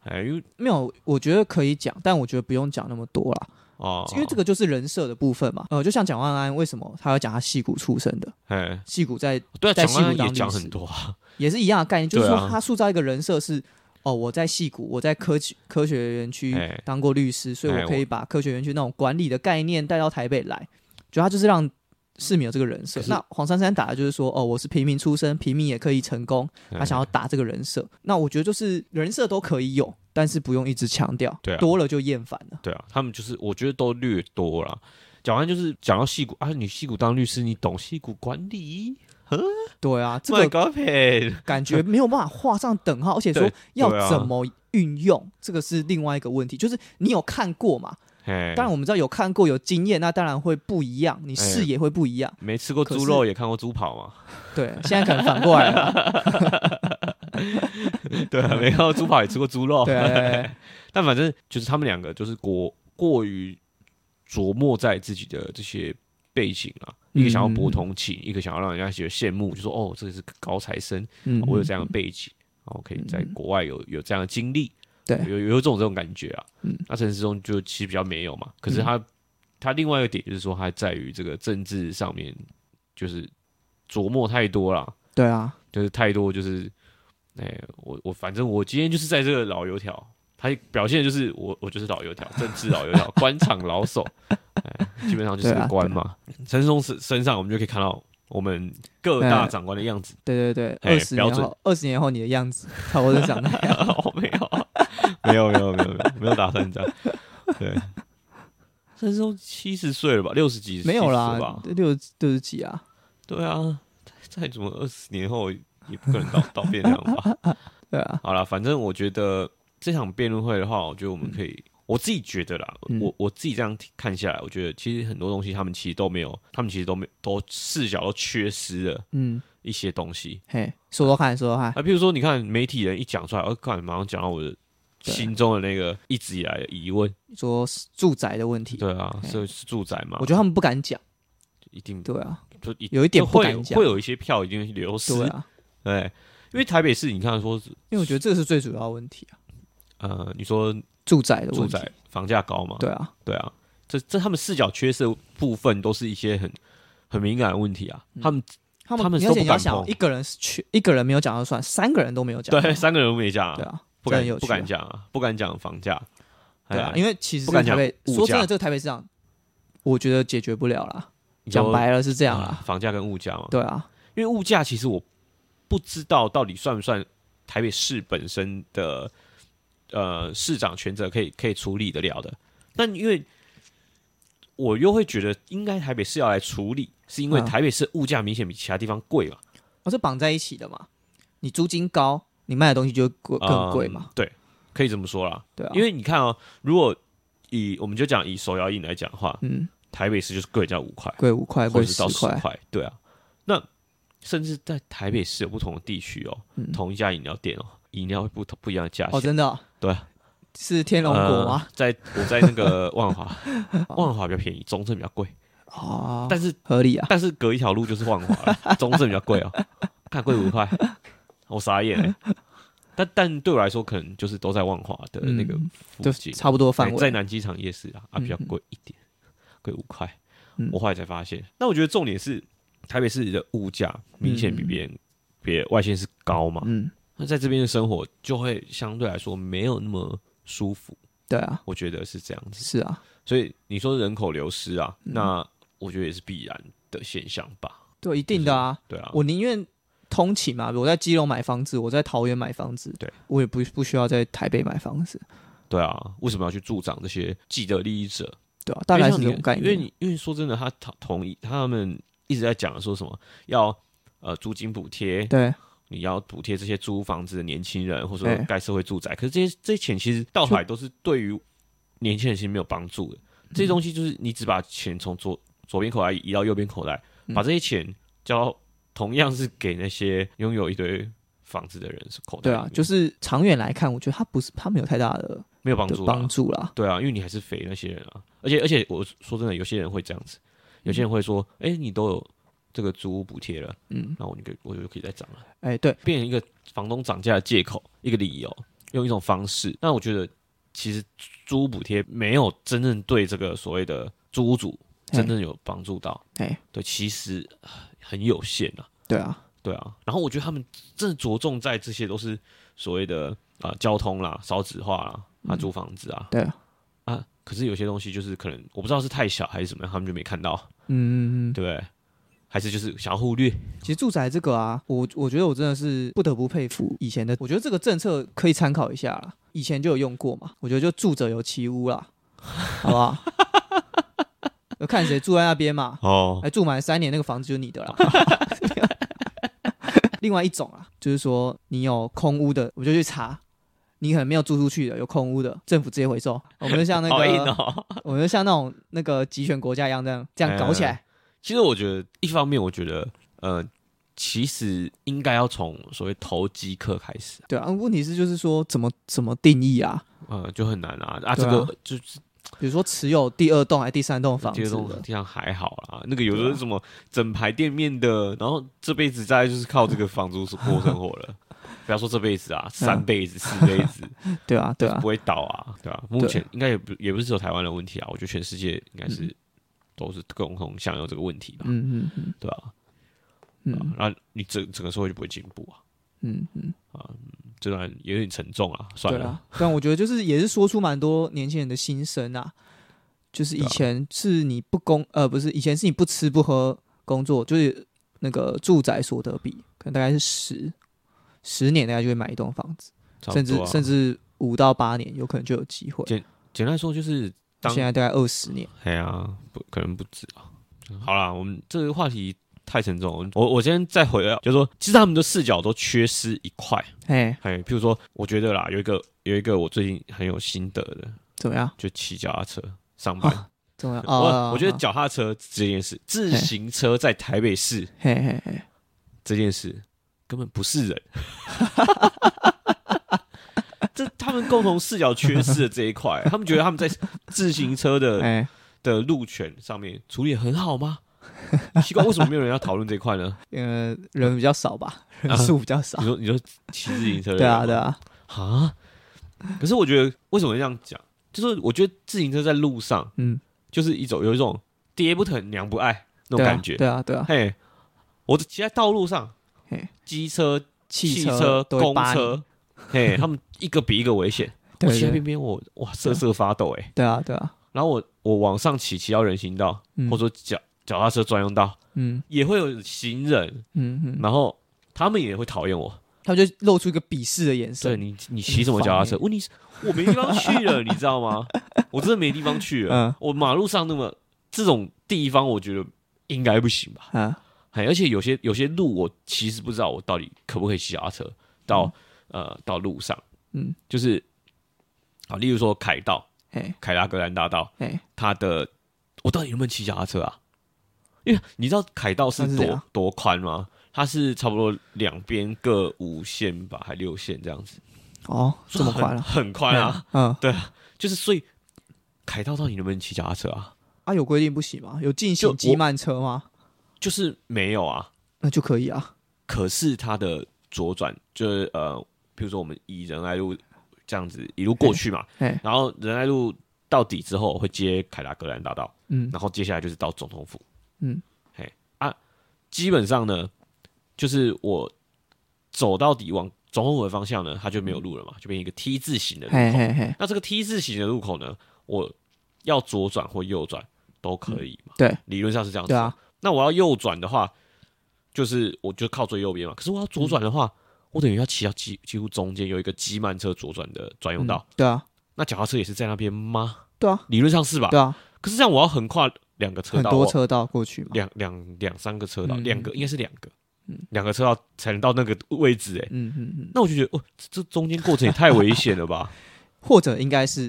S2: 哎，
S1: 没有，我觉得可以讲，但我觉得不用讲那么多啦。哦，因为这个就是人设的部分嘛，呃，就像蒋万安为什么他要讲他戏骨出身的？哎，戏骨在
S2: 对
S1: 在戏骨
S2: 当讲很多，
S1: 也是一样的概念，就是说他塑造一个人设是哦，我在戏骨，我在科科学园区当过律师，所以我可以把科学园区那种管理的概念带到台北来，就他就是让市民有这个人设。那黄珊珊打的就是说哦，我是平民出身，平民也可以成功，他想要打这个人设。那我觉得就是人设都可以有。但是不用一直强调，
S2: 对，
S1: 多了就厌烦了。
S2: 对啊，他们就是我觉得都略多了。讲完就是讲到戏骨啊，你戏骨当律师，你懂戏骨管理？
S1: 对啊，这个感觉没有办法画上等号，而且说要怎么运用，这个是另外一个问题。就是你有看过嘛？当然我们知道有看过有经验，那当然会不一样，你视野会不一样。
S2: 没吃过猪肉也看过猪跑嘛？
S1: 对，现在可能反过来了。
S2: 对啊，没看过猪跑也吃过猪肉。
S1: 对，
S2: 但反正就是他们两个就是过过于琢磨在自己的这些背景啊，一个想要博同情，一个想要让人家觉得羡慕，就说哦，这个是高材生，我有这样的背景，然后可以在国外有有这样的经历，
S1: 对，
S2: 有有这种这种感觉啊。嗯，那陈世忠就其实比较没有嘛，可是他他另外一个点就是说，他在于这个政治上面就是琢磨太多了。
S1: 对啊，
S2: 就是太多就是。哎，我我反正我今天就是在这个老油条，他表现就是我我就是老油条，政治老油条，官场老手，哎，基本上就是个官嘛。陈世忠身身上，我们就可以看到我们各大长官的样子。
S1: 对对对，二十年后，二十年后你的样子，差不多长那样。
S2: 没有，没有，没有，没有，没有，没有打算这样。对，那时候七十岁了吧？六十几？
S1: 没有啦，六六十几啊？
S2: 对啊，再怎么二十年后？也不可能到到 变这样吧？
S1: 对啊，
S2: 好了，反正我觉得这场辩论会的话，我觉得我们可以，我自己觉得啦，我我自己这样看下来，我觉得其实很多东西他们其实都没有，他们其实都没都视角都缺失了，嗯，一些东西。
S1: 嘿，说说看，说说看。
S2: 啊，比如说你看媒体人一讲出来，我看马上讲到我的心中的那个一直以来的疑问，
S1: 说住宅的问题。
S2: 对啊，所以是住宅嘛？
S1: 我觉得他们不敢讲，
S2: 一定
S1: 对啊，
S2: 就
S1: 有一点不敢讲，
S2: 会有一些票已经流失
S1: 啊。
S2: 对，因为台北市，你看说，
S1: 因为我觉得这个是最主要问题啊。
S2: 呃，你说
S1: 住宅的
S2: 住宅房价高嘛？
S1: 对啊，
S2: 对啊，这这他们视角缺失部分都是一些很很敏感的问题啊。他们他们他们
S1: 而且你要想，一个人是缺一个人没有讲就算，三个人都没有讲，
S2: 对，三个人都没讲，
S1: 对啊，
S2: 不敢有不敢讲啊，不敢讲房价，
S1: 对啊，因为其实不敢台北，说真的，这个台北市场，我觉得解决不了啦。讲白了是这样啊，
S2: 房价跟物价嘛，
S1: 对啊，
S2: 因为物价其实我。不知道到底算不算台北市本身的呃市长权责可以可以处理得了的？但因为我又会觉得应该台北市要来处理，是因为
S1: 嗯
S2: 台北市物价明显比其他地方贵嘛，
S1: 哦，是绑在一起的嘛？你租金高，你卖的东西就会贵更贵嘛
S2: 嗯？对，可以这么说啦。
S1: 对啊，
S2: 因为你看哦，如果以我们就讲以手摇饮来讲的话，
S1: 嗯，
S2: 台北市就是贵人家五块，
S1: 贵五块，贵
S2: 或者是到
S1: 十块，
S2: 十块，对啊。那甚至在台北市有不同的地区哦，
S1: 嗯
S2: 同一家饮料店哦，饮料会不同不一样的价钱。
S1: 哦，真的哦，
S2: 对啊。
S1: 是天龙果吗？
S2: 呃在我在那个万华，万华比较便宜，中正比较贵，
S1: 哦，
S2: 但是
S1: 合理啊，
S2: 但是隔一条路就是万华了，中正比较贵哦，看贵五块，我傻眼欸。但但对我来说，可能就是都在万华的那个附近，
S1: 差不多范围。
S2: 在在南机场夜市啊，啊
S1: 嗯
S2: 比较贵一点，贵五块。
S1: 嗯。
S2: 我后来才发现，那我觉得重点是台北市的物价明显比别人别外县市高嘛，
S1: 嗯，
S2: 那在这边的生活就会相对来说没有那么舒服，
S1: 对啊，
S2: 我觉得是这样子。
S1: 是啊，
S2: 所以你说人口流失啊，
S1: 嗯
S2: 那我觉得也是必然的现象吧。
S1: 对，一定的啊。
S2: 对啊，
S1: 我宁愿通勤嘛，我在基隆买房子，我在桃园买房子，
S2: 对
S1: 我也不不需要在台北买房子，
S2: 对啊，为什么要去助长这些既得利益者？
S1: 对啊，大概是这种概念。
S2: 因为你因为说真的，他同同意他们一直在讲说什么要呃租金补贴，
S1: 对
S2: 你要补贴这些租房子的年轻人，或者说盖社会住宅。可是这些这些钱其实到头来都是对于年轻人其实没有帮助的。这些东西就是你只把钱从左左边口袋移到右边口袋，
S1: 嗯。
S2: 把这些钱交同样是给那些拥有一堆房子的人是口袋
S1: 对啊，就是长远来看，我觉得它不是它没有太大的的
S2: 没有帮助
S1: 帮助啦。
S2: 对啊，因为你还是肥那些人啊，而且而且我说真的，有些人会这样子，有些人会说，哎、你都有这个租屋补贴了，
S1: 嗯，
S2: 那我就可以我就可以再涨了，
S1: 哎，对，
S2: 变成一个房东涨价的借口，一个理由，用一种方式。那我觉得其实租屋补贴没有真正对这个所谓的租屋主真正有帮助到，
S1: 哎，
S2: 对，其实呃很有限啊。
S1: 对啊，
S2: 对啊，然后我觉得他们真的着重在这些都是所谓的啊、交通啦、少子化啦、啊租房子啊，
S1: 对啊，
S2: 啊，可是有些东西就是可能我不知道是太小还是怎么样，他们就没看到，
S1: 嗯嗯嗯，
S2: 对不对？还是就是想要忽略？
S1: 其实住宅这个啊，我我觉得我真的是不得不佩服以前的，我觉得这个政策可以参考一下啦，以前就有用过嘛，我觉得就住者有其屋啦，好不好？要看谁住在那边嘛，
S2: 哦，
S1: 来住满三年，那个房子就是你的啦。另外一种啊，就是说你有空屋的，我就去查。你可能没有租出去的，有空屋的，政府直接回收。我们就像那个，
S2: 哦。
S1: 我们就像那种那个集权国家一样，这样这样搞起来。
S2: 其实我觉得，一方面我觉得，呃，其实应该要从所谓投机客开始，
S1: 对啊，问题是就是说怎么怎么定义啊？
S2: 呃，就很难啊。啊，这个就是
S1: 比如说持有第二栋还是第三栋房
S2: 这个
S1: 子的，
S2: 东地上还好啦，那个有的是什么整排店面的，然后这辈子大概就是靠这个房租过生活了。不要说这辈子啊，三辈子、四辈子，
S1: 对啊，对啊。
S2: 不，会倒啊，对啊、目前应该也不也不是只有台湾的问题啊，我觉得全世界应该是都是共同享有这个问题吧，
S1: 嗯嗯嗯
S2: 对吧、啊？
S1: 嗯
S2: 然后你整整个社会就不会进步啊，
S1: 嗯嗯啊，
S2: 这段有点沉重啊，算了，
S1: 对啊。但我觉得就是也是说出蛮多年轻人的心声啊，就是以前是你不工呃不是以前是你不吃不喝工作，就是那个住宅所得比可能大概是十十年大概就会买一栋房子，甚至甚至五到八年有可能就有机会。
S2: 简简单来说就是当
S1: 现在大概二十年，
S2: 哎呀，不可能不止啊。好啦，我们这个话题太沉重了，我我先再回来，就是说，其实他们的视角都缺失一块。
S1: 哎，
S2: 哎，譬如说，我觉得啦，有一个有一个我最近很有心得的，
S1: 怎么样？
S2: 就骑脚踏车上班。
S1: 怎么样？
S2: 我
S1: 哦，
S2: 我觉得脚踏车这件事，自行车在台北市
S1: 嘿嘿嘿，
S2: 这件事根本不是人。这他们共同视角缺失的这一块，他们觉得他们在自行车的
S1: 哎，
S2: 的路权上面处理得很好吗？奇怪，为什么没有人要讨论这一块呢？
S1: 呃，人比较少吧，人数比较少
S2: 你。说，你说骑自行车的
S1: 对啊，对啊，
S2: 啊？可是我觉得为什么会这样讲？就是我觉得自行车在路上
S1: 嗯，
S2: 就是一种有一种爹不疼娘不爱那种感觉。
S1: 对啊，对啊，
S2: 嘿，我骑在道路上
S1: 嘿，
S2: 机车、汽
S1: 车
S2: 公车，嘿，他们一个比一个危险。我骑在边边，我哇瑟瑟发抖哎。
S1: 对啊，对啊，
S2: 然后我我往上骑，骑到人行道，
S1: 嗯
S2: 或者说脚脚踏车专用道，
S1: 嗯
S2: 也会有行人，
S1: 嗯嗯，
S2: 然后他们也会讨厌我。
S1: 他就露出一个鄙视的眼神
S2: 对
S1: 神。
S2: 你，你骑什么脚踏车？问题是我没地方去了，你知道吗？我真的没地方去了。
S1: 嗯
S2: 我马路上那么这种地方，我觉得应该不行吧。
S1: 啊，
S2: 哎，而且有些有些路，我其实不知道我到底可不可以骑脚踏车到、呃到路上。
S1: 嗯，
S2: 就是啊，例如说凯道、
S1: 嘿，
S2: 凯达格兰大道，
S1: 嘿，
S2: 它的我到底能不能骑脚踏车啊？因为你知道凯道是多
S1: 是
S2: 多宽吗？它是差不多两边各五线吧，还六线这样子，
S1: 哦，这么宽了，
S2: 很很宽啊。
S1: 嗯，
S2: 对啊，就是所以凯道到底能不能骑脚踏车啊？
S1: 啊，有规定不行吗？有禁行机慢车吗？
S2: 就是没有啊。
S1: 那就可以啊。
S2: 可是它的左转就是呃，比如说我们以仁爱路这样子一路过去嘛，然后仁爱路到底之后会接凯达格兰大道，
S1: 嗯。
S2: 然后接下来就是到总统府，
S1: 嗯，
S2: 嘿。啊，基本上呢，就是我走到底往总统府的方向呢，它就没有路了嘛，就变成一个 T 字形的路口。
S1: 嘿嘿嘿，
S2: 那这个 T 字形的路口呢，我要左转或右转都可以嘛，
S1: 对。
S2: 理论上是这样子。那我要右转的话，就是我就靠最右边嘛。可是我要左转的话，我等于要骑到几几乎中间有一个机慢车左转的专用道。
S1: 嗯对啊，
S2: 那脚踏车也是在那边吗？
S1: 对啊，
S2: 理论上是吧？
S1: 对啊，
S2: 可是这样我要横跨两个车道，
S1: 很多车道过去嘛。
S2: 两两两三个车道，
S1: 嗯
S2: 两个应该是两个，两个车道才能到那个位置哎。
S1: 嗯嗯嗯，
S2: 那我就觉得哦，这这中间过程也太危险了吧？
S1: 或者应该是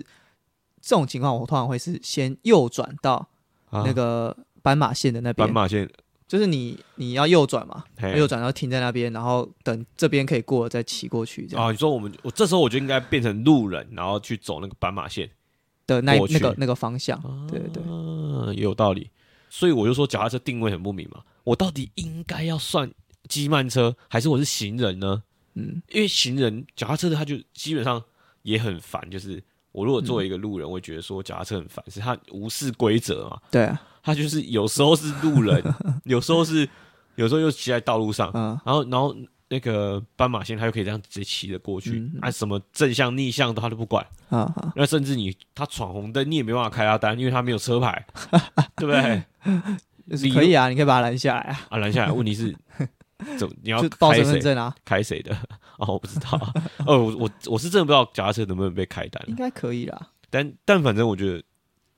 S1: 这种情况，我通常会是先右转到
S2: 啊
S1: 那个斑马线的那边
S2: 斑，马线，
S1: 就是你你要右转嘛，右转然后停在那边，然后等这边可以过了再骑过去，这样。
S2: 啊，你说我们我这时候我就应该变成路人，然后去走那个斑马线。
S1: 的那那个那个方向，对对对，
S2: 嗯，也有道理。所以我就说脚踏车定位很不明嘛，我到底应该要算机慢车，还是我是行人呢？
S1: 嗯，
S2: 因为行人脚踏车的他就基本上也很烦，就是我如果作为一个路人，我会觉得说脚踏车很烦，是他无视规则嘛，
S1: 对啊，
S2: 他就是有时候是路人，有时候是有时候又骑在道路上，
S1: 嗯
S2: 然后然后那个斑马线他又可以这样直接骑着过去，
S1: 嗯
S2: 啊什么正向逆向的他都不管。
S1: 啊啊，
S2: 那甚至你他闯红灯，你也没办法开他单，因为他没有车牌，对不对？
S1: 就是可以啊，你可以把他拦下来啊，
S2: 啊，拦下来，问题是，怎么你要
S1: 就报
S2: 开谁？
S1: 身份证啊，
S2: 开谁的？哦，我不知道啊。哦，我我我是真的不知道脚踏车能不能被开单
S1: 应，该可以啦。
S2: 但但反正我觉得，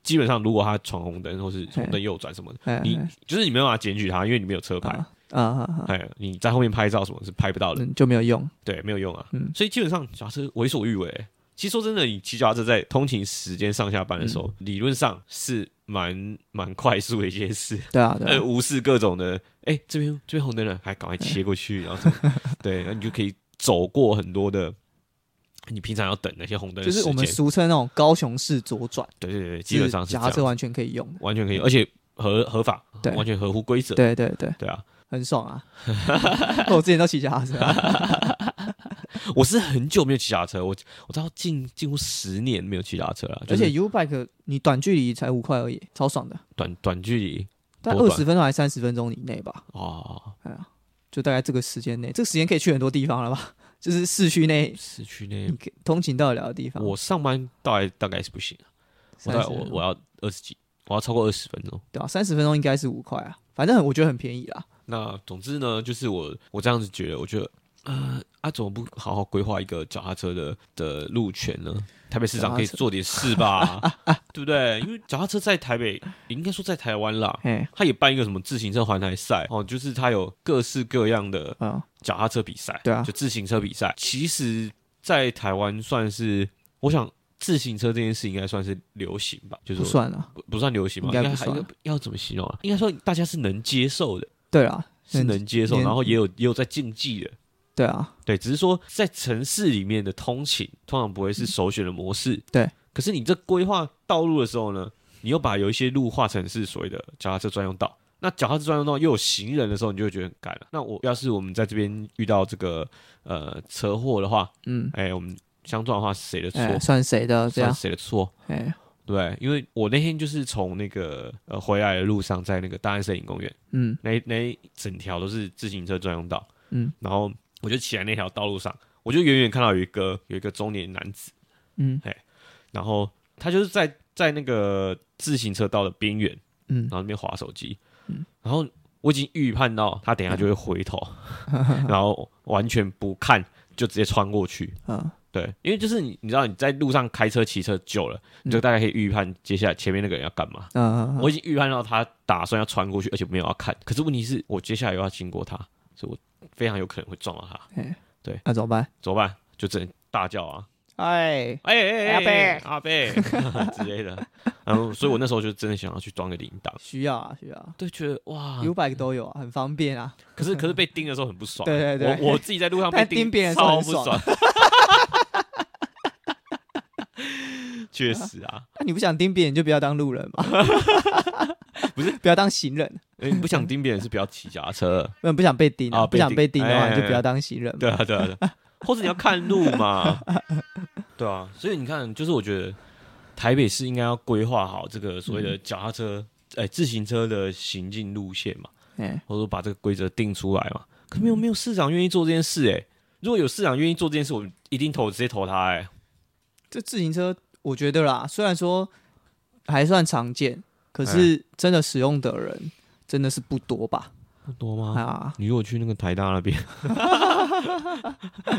S2: 基本上如果他闯红灯或是红灯右转什么的，
S1: 哎
S2: 你
S1: 哎
S2: 就是你没办法检举他，因为你没有车牌，
S1: 啊
S2: 哎，你在后面拍照什么是拍不到的，
S1: 嗯，就没有用。
S2: 对，没有用啊。
S1: 嗯
S2: 所以基本上脚踏车为所欲为。其实说真的，你骑脚踏车在通勤时间上下班的时候，理论上是蛮蛮快速的一件事。
S1: 对啊，对
S2: 无视各种的，哎、这边这边红灯了，还赶快切过去，然后 对，然后你就可以走过很多的你平常要等那些红灯
S1: 就是我们。俗称那种高雄市左转，
S2: 对对对，基本上是
S1: 脚踏车完全可以用。
S2: 完全可以，而且合合法，
S1: 对
S2: 完全合乎规则。
S1: 对对对，
S2: 对啊，
S1: 很爽啊！我之前都骑脚踏车啊，
S2: 我是很久没有骑脚踏车，我我知道近近乎十年没有骑脚踏车了，就是
S1: 而且 U bike 你短距离才五块而已，超爽的，
S2: 短短距离
S1: 但二十分钟还是三十分钟以内吧，
S2: 哦，
S1: 就大概这个时间内，这个时间可以去很多地方了吧？就是市区内
S2: 市区内
S1: 通勤到得了的地方。
S2: 我上班大概大概是不行啊，我大概
S1: 30分钟
S2: 我我要二十几，我要超过二十分钟。
S1: 对啊，三十分钟应该是五块啊，反正很我觉得很便宜啦。
S2: 那总之呢，就是我我这样子觉得，我觉得呃啊，怎么不好好规划一个脚踏车的的路权呢？台北市长可以做点事吧，对不对？因为脚踏车在台北，应该说在台湾啦，
S1: 哎，
S2: 他也办一个什么自行车环台赛哦，就是他有各式各样的
S1: 嗯，
S2: 脚踏车比赛，
S1: 对啊
S2: 就自行车比赛。其实，在台湾算是，我想自行车这件事应该算是流行吧，就是
S1: 不算了。
S2: 不不算流行吧，
S1: 应该不算
S2: 还应该要怎么形容啊？应该说大家是能接受的，
S1: 对啊，
S2: 是能接受，然后也有也有在竞技的。
S1: 对啊，
S2: 对，只是说在城市里面的通勤通常不会是首选的模式。
S1: 对，
S2: 可是你这规划道路的时候呢，你又把有一些路划成是所谓的脚踏车专用道。那脚踏车专用道又有行人的时候，你就会觉得很干了。那我要是我们在这边遇到这个呃车祸的话，
S1: 嗯，
S2: 哎、我们相撞的话是谁的错？
S1: 哎，算谁的这
S2: 算
S1: 样？
S2: 谁的错？
S1: 哎，
S2: 对，因为我那天就是从那个呃回来的路上，在那个大安森林公园，
S1: 嗯
S2: 那那一整条都是自行车专用道，
S1: 嗯
S2: 然后我就骑在那条道路上，我就远远看到有一个有一个中年男子，
S1: 嗯。
S2: 然后他就是在在那个自行车道的边缘，
S1: 嗯。
S2: 然后那边划手机，嗯。然后我已经预判到他等一下就会回头，然后完全不看就直接穿过去，
S1: 嗯，
S2: 对，因为就是你你知道你在路上开车骑车久了，你就大概可以预判接下来前面那个人要干嘛。
S1: 嗯嗯，嗯。
S2: 我已经预判到他打算要穿过去，而且没有要看。可是问题是我接下来又要经过他，所以我非常有可能会撞到他。
S1: 对那怎么办？
S2: 怎么办？就只能大叫啊！
S1: 哎，
S2: 哎哎哎，
S1: 阿贝
S2: 阿贝 之类的。然后，所以我那时候就真的想要去装个铃铛。
S1: 需要啊，需要
S2: 对，觉得哇
S1: ，，U bike 都有啊，很方便啊。
S2: 可是可是被盯的时候很不爽。
S1: 对对对
S2: 我我自己在路上 被
S1: 但盯别人
S2: 超不爽
S1: 爽。
S2: 确实啊，
S1: 那你不想盯别人，就不要当路人嘛。
S2: 不是
S1: 不要当行人。
S2: 哎你不想盯别人是不要骑脚踏车。
S1: 不不想被盯啊，不想
S2: 啊被盯
S1: 的话，
S2: 哎
S1: 你就不要当行人嘛。
S2: 对啊，对啊，对啊，或者你要看路嘛。对啊，所以你看，就是我觉得台北市应该要规划好这个所谓的脚踏车、哎、自行车的行进路线嘛，
S1: 哎，
S2: 或者说把这个规则定出来嘛。可没有没有市长愿意做这件事、哎，如果有市长愿意做这件事，我们一定投直接投他、哎，
S1: 这自行车，我觉得啦，虽然说还算常见，可是真的使用的人真的是不多吧？
S2: 不多吗？
S1: 啊，
S2: 你如果去那个台大那边，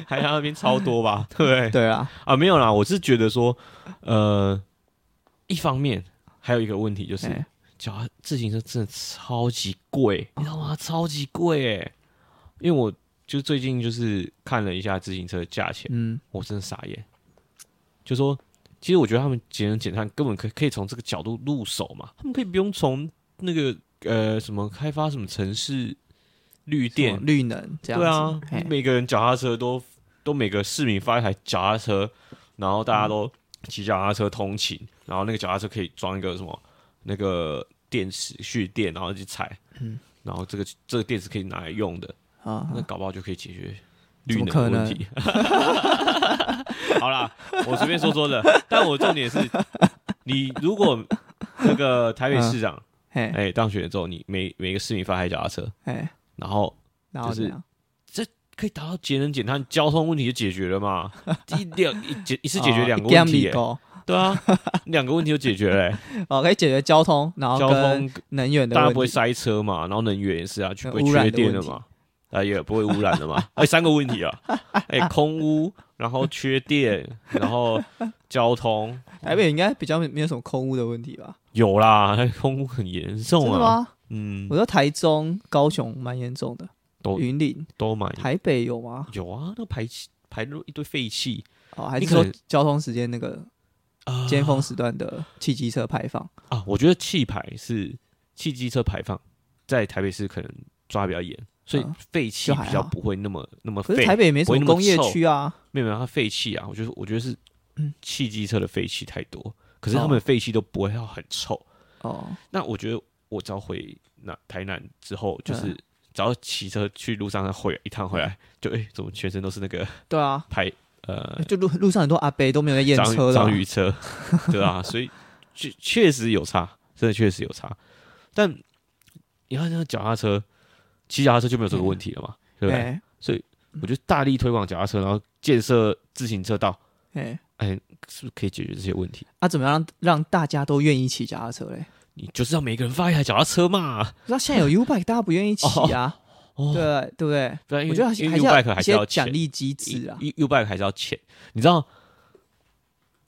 S2: 台大那边超多吧，对不对？
S1: 对啊，
S2: 啊，没有啦，我是觉得说，呃，一方面还有一个问题就是
S1: 哎，
S2: 脚踏自行车真的超级贵，你知道吗？超级贵哎！因为我就最近就是看了一下自行车的价钱，
S1: 嗯，
S2: 我真的傻眼。就说，其实我觉得他们节能减碳根本可以可以从这个角度入手嘛，他们可以不用从那个呃什么开发什么城市绿电
S1: 绿能这样子。
S2: 对啊，
S1: 嘿。
S2: 每个人脚踏车都都每个市民发一台脚踏车，然后大家都骑脚踏车通勤，然后那个脚踏车可以装一个什么那个电池蓄电，然后去踩，
S1: 嗯。
S2: 然后这个这个电池可以拿来用的，
S1: 啊，
S2: 那搞不好就可以解决
S1: 怎
S2: 绿
S1: 么可能
S2: 能的问题。好啦，我随便说说的，但我重点是，你如果那个台北市长
S1: 嘿，
S2: 哎、当选了之后，你每每个市民发台脚踏车，
S1: 哎，
S2: 然后就是
S1: 然后怎样？
S2: 可以达到节能减碳，交通问题就解决了嘛？一两一解一次解决
S1: 哦
S2: 两个
S1: 一
S2: 问题、对啊，两个问题就解决了、欸，
S1: 哦，可以解决交通，然后
S2: 交
S1: 跟
S2: 通
S1: 能源的。
S2: 大家不会塞车嘛，然后能源也是啊，去不会缺电了嘛，啊也不会污染的嘛，哎三个问题啊，哎空污，然后缺电，然后交通。
S1: 台北应该比较没没有什么空污的问题吧？
S2: 有啦，空污很严重啊，嗯。
S1: 我，说台中、高雄蛮严重的，
S2: 都
S1: 云林、
S2: 都蛮
S1: 台北有吗？
S2: 有啊，那排气排入一堆废气。
S1: 哦，还是说交通时间那个
S2: 啊。
S1: 尖峰时段的汽机车排放？
S2: 啊，我觉得气排是汽机车排放，在台北市可能抓比较严，所以
S1: 嗯
S2: 废气比较不会那么那么废。
S1: 可是台北也没什
S2: 么
S1: 么工业区啊。
S2: 没有没有，它废气啊，我觉得我觉得是
S1: 嗯
S2: 汽机车的废气太多，可是他
S1: 哦
S2: 们的废气都不会要很臭。
S1: 哦，
S2: 那我觉得我只要回那台南之后，就是
S1: 嗯
S2: 只要骑车去路上再回一趟回来，就哎、怎么全身都是那个
S1: 对啊，
S2: 排呃
S1: 就路路上很多阿伯都没有在验车的啊
S2: 章。鱼车，对啊，所以确确实有差，真的确实有差。但你看那脚踏车，骑脚踏车就没有这个问题了嘛，对不对？
S1: 所以
S2: 我觉得大力推广脚踏车，然后建设自行车道，
S1: 哎，
S2: 哎，是不是可以解决这些问题？
S1: 啊，怎么样让让大家都愿意骑脚踏车嘞？
S2: 你就是要每个人发一台脚踏车嘛，
S1: 那现在有 U bike，大家不愿意骑啊，
S2: 哦，
S1: 对对不对？我觉得还是
S2: U
S1: 要
S2: bike 还是要
S1: 一些奖
S2: 钱
S1: 励机制啊。
S2: U bike 还是要钱，你知道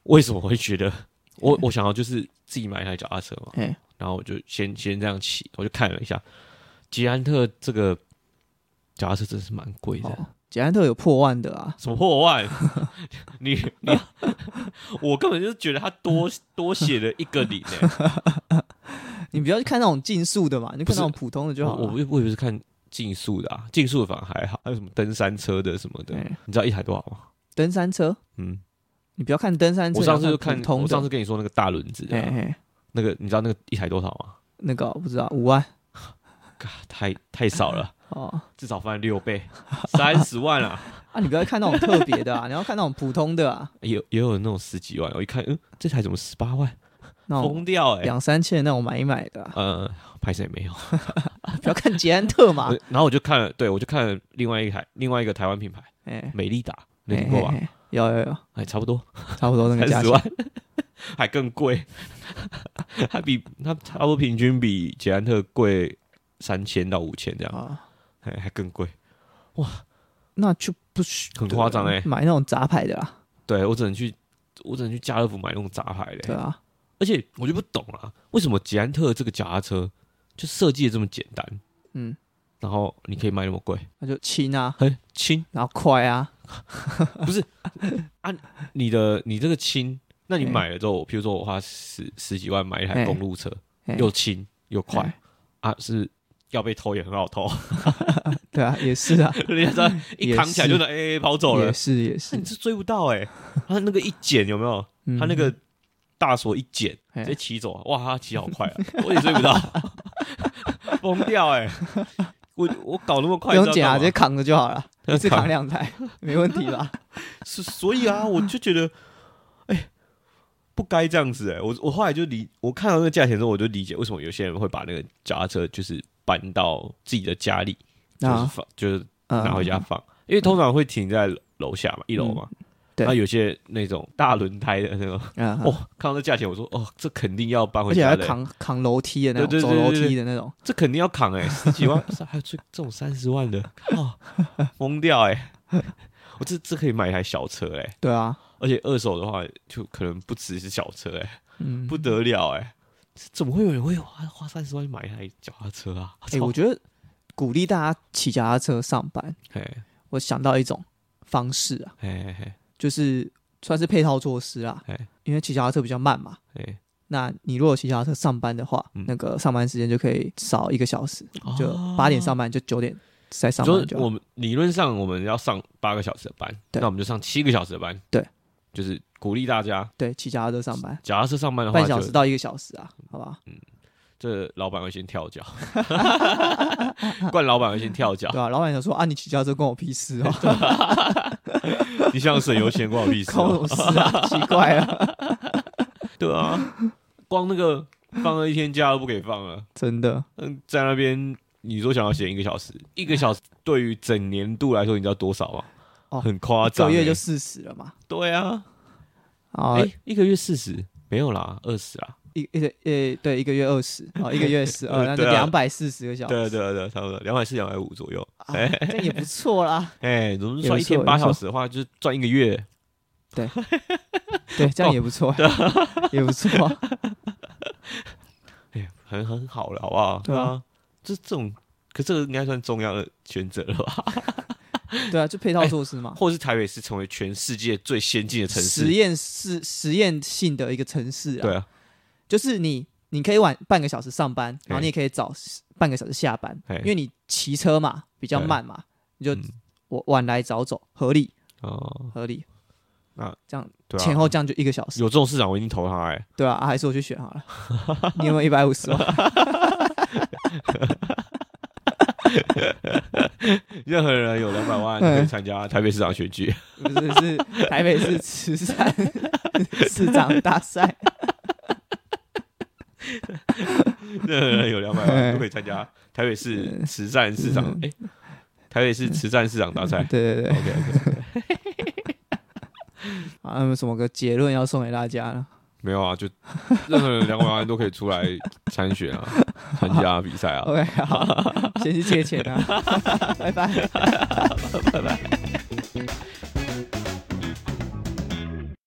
S2: 为什么我会觉得？我我想要就是自己买一台脚踏车嘛？
S1: 哎，
S2: 然后我就先先这样骑，我就看了一下，捷安特这个脚踏车真是蛮贵的，
S1: 哦，捷安特有破万的啊，
S2: 什么破万？你 你，我根本就是觉得他多多写了一个零呢、
S1: 你不要去看那种竞速的嘛，你就看那种普通的就好了。
S2: 我我我以为是看竞速的啊，竞速的反而还好，还有什么登山车的什么的，
S1: 哎。
S2: 你知道一台多少吗？
S1: 登山车，
S2: 嗯，
S1: 你不要看登山车，
S2: 我上次就看
S1: 普，通
S2: 我上次跟你说那个大轮子的那个你知道那个一台多少吗？
S1: 那个我不知道五万。
S2: 嘎太太少了，
S1: 哦。
S2: 至少翻了六倍，三十万啊！
S1: 啊，你不要看那种特别的啊，你要看那种普通的啊，
S2: 也有也有那种十几万，我一看，嗯，这台怎么十八万？
S1: 那
S2: 疯掉哎、
S1: 两三千那种买一买的啊，
S2: 呃，拍谁没有？
S1: 不要看捷安特嘛。
S2: 然后我就看了，对我就看了另外一台另外一个台湾品牌
S1: 哎，
S2: 美利达，你听过吧？
S1: 嘿嘿嘿有有有，
S2: 哎，差不多
S1: 差不多那个价
S2: 十万，还更贵，它比它差不多平均比捷安特贵三千到五千这样，
S1: 啊，
S2: 还还更贵，哇。
S1: 那就不许
S2: 很夸张哎
S1: 买那种杂牌的啦。
S2: 对我只能去，我只能去家乐福买那种杂牌的。
S1: 对啊，
S2: 而且我就不懂了，为什么捷安特这个脚踏车就设计的这么简单，
S1: 嗯，
S2: 然后你可以卖那么贵？
S1: 那就轻啊，
S2: 很轻，
S1: 然后快啊，
S2: 不是啊？你的你这个轻，那你
S1: 哎
S2: 买了之后，譬如说我花十十几万买一台
S1: 哎
S2: 公路车，
S1: 哎
S2: 又轻又快
S1: 哎
S2: 啊，是要被偷也很好偷，
S1: 对啊，也是啊，
S2: 人家这 一扛起来就能 A A 跑走了。
S1: 也，是也是。
S2: 你，是追不到哎、他那个一剪有没有？
S1: 嗯
S2: 他那个大锁一剪，
S1: 哎
S2: 直接骑走，哇，他骑好快啊，我也追不到，疯掉哎、我我搞那么快，
S1: 不用剪啊，直接扛着就好了，一次
S2: 扛
S1: 扛两台，没问题吧？
S2: 是，所以啊，我就觉得，哎、不该这样子哎、我我后来就理，我看到那个价钱之后，我就理解为什么有些人会把那个脚踏车就是搬到自己的家里，就是
S1: 啊，
S2: 放，就是
S1: 嗯
S2: 拿回家放，因为通常会停在楼下嘛，一楼嘛。
S1: 对。
S2: 那有些那种大轮胎的那种，
S1: 嗯，
S2: 哦，看到这价钱，我说哦，这肯定要搬
S1: 而且还
S2: 回家的，
S1: 扛扛楼梯的那种，走楼梯的那种，
S2: 这肯定要扛哎、十几万，还有这这种三十万的，哦，疯掉哎、我这这可以买一台小车哎、
S1: 对啊，
S2: 而且二手的话，就可能不只是小车哎、
S1: 嗯，
S2: 不得了哎、这怎么会有人会花花三十万买一台脚踏车啊？
S1: 哎，我觉得鼓励大家骑脚踏车上班，
S2: 哎
S1: 我想到一种方式啊，
S2: 嘿嘿
S1: 就是算是配套措施啊
S2: 哎，
S1: 因为骑脚踏车比较慢嘛。
S2: 哎，
S1: 那你如果骑脚踏车上班的话，
S2: 嗯
S1: 那个上班时间就可以少一个小时，就
S2: 哦
S1: 八点上班就九点再上
S2: 你
S1: 班就
S2: 我们理论上我们要上八个小时的班，
S1: 对
S2: 那我们就上七个小时的班，
S1: 对，
S2: 就是鼓励大家。
S1: 对，骑脚踏车上班。
S2: 脚踏车上班的话，
S1: 半小时到一个小时啊，好吧？
S2: 这老板会先跳脚，怪老板会先跳脚。
S1: 对，吧、老板想说啊，你骑脚踏车关我屁事哦，
S2: 你想省油钱关我屁事
S1: 关
S2: 哦、
S1: 我事啊？奇怪啊，
S2: 对啊，光那个放了一天假都不给放了，
S1: 真的，
S2: 嗯，在那边你说想要闲一个小时，一个小时对于整年度来说，你知道多少吗？
S1: 哦
S2: 很夸
S1: 一
S2: 张、欸，
S1: 个月就四十了嘛。
S2: 对啊，
S1: 啊
S2: 哎、，一个月四十没有啦，二十啦，
S1: 一一个呃，对，一个月二十，哦，一个月十二，那就两百四十个小时，
S2: 对啊对啊对啊，差不多两百四两百五左右。
S1: 啊，这样也不错啦。
S2: 哎、怎么算一天八小时的话，就是赚一个月。
S1: 对，对这样也不错，也不错啊。
S2: 哎、很很好了，好不好？
S1: 对啊
S2: 啊，这这种，可这个应该算重要的选择了吧？
S1: 对啊，就配套措施嘛。
S2: 或是台北市成为全世界最先进的城市？
S1: 实验室实验性的一个城市啊，
S2: 对啊，
S1: 就是你你可以晚半个小时上班，然后你也可以早半个小时下班，
S2: 嘿
S1: 因为你骑车嘛比较慢嘛，你就晚来早走，合理
S2: 哦，
S1: 合理。
S2: 那
S1: 这样
S2: 对啊，
S1: 前后这样就一个小时，
S2: 有这种市长，我一定投他哎、
S1: 对啊，啊还是我去选好了。你有没有一百五十万？
S2: 任何人有两百万都可以参加台北市长选举。
S1: 不是是台北市慈善 市长大赛。
S2: 任何人有两百万都可以参加台北市慈善市长哎、台北市慈善市长大赛。
S1: 对对对
S2: ，OK OK，
S1: 啊，有没有什么个结论要送给大家呢？
S2: 没有啊，就 任何人两百万都可以出来参选啊，参加比赛啊。
S1: OK，好，先去借钱啊，拜拜。
S2: 拜拜。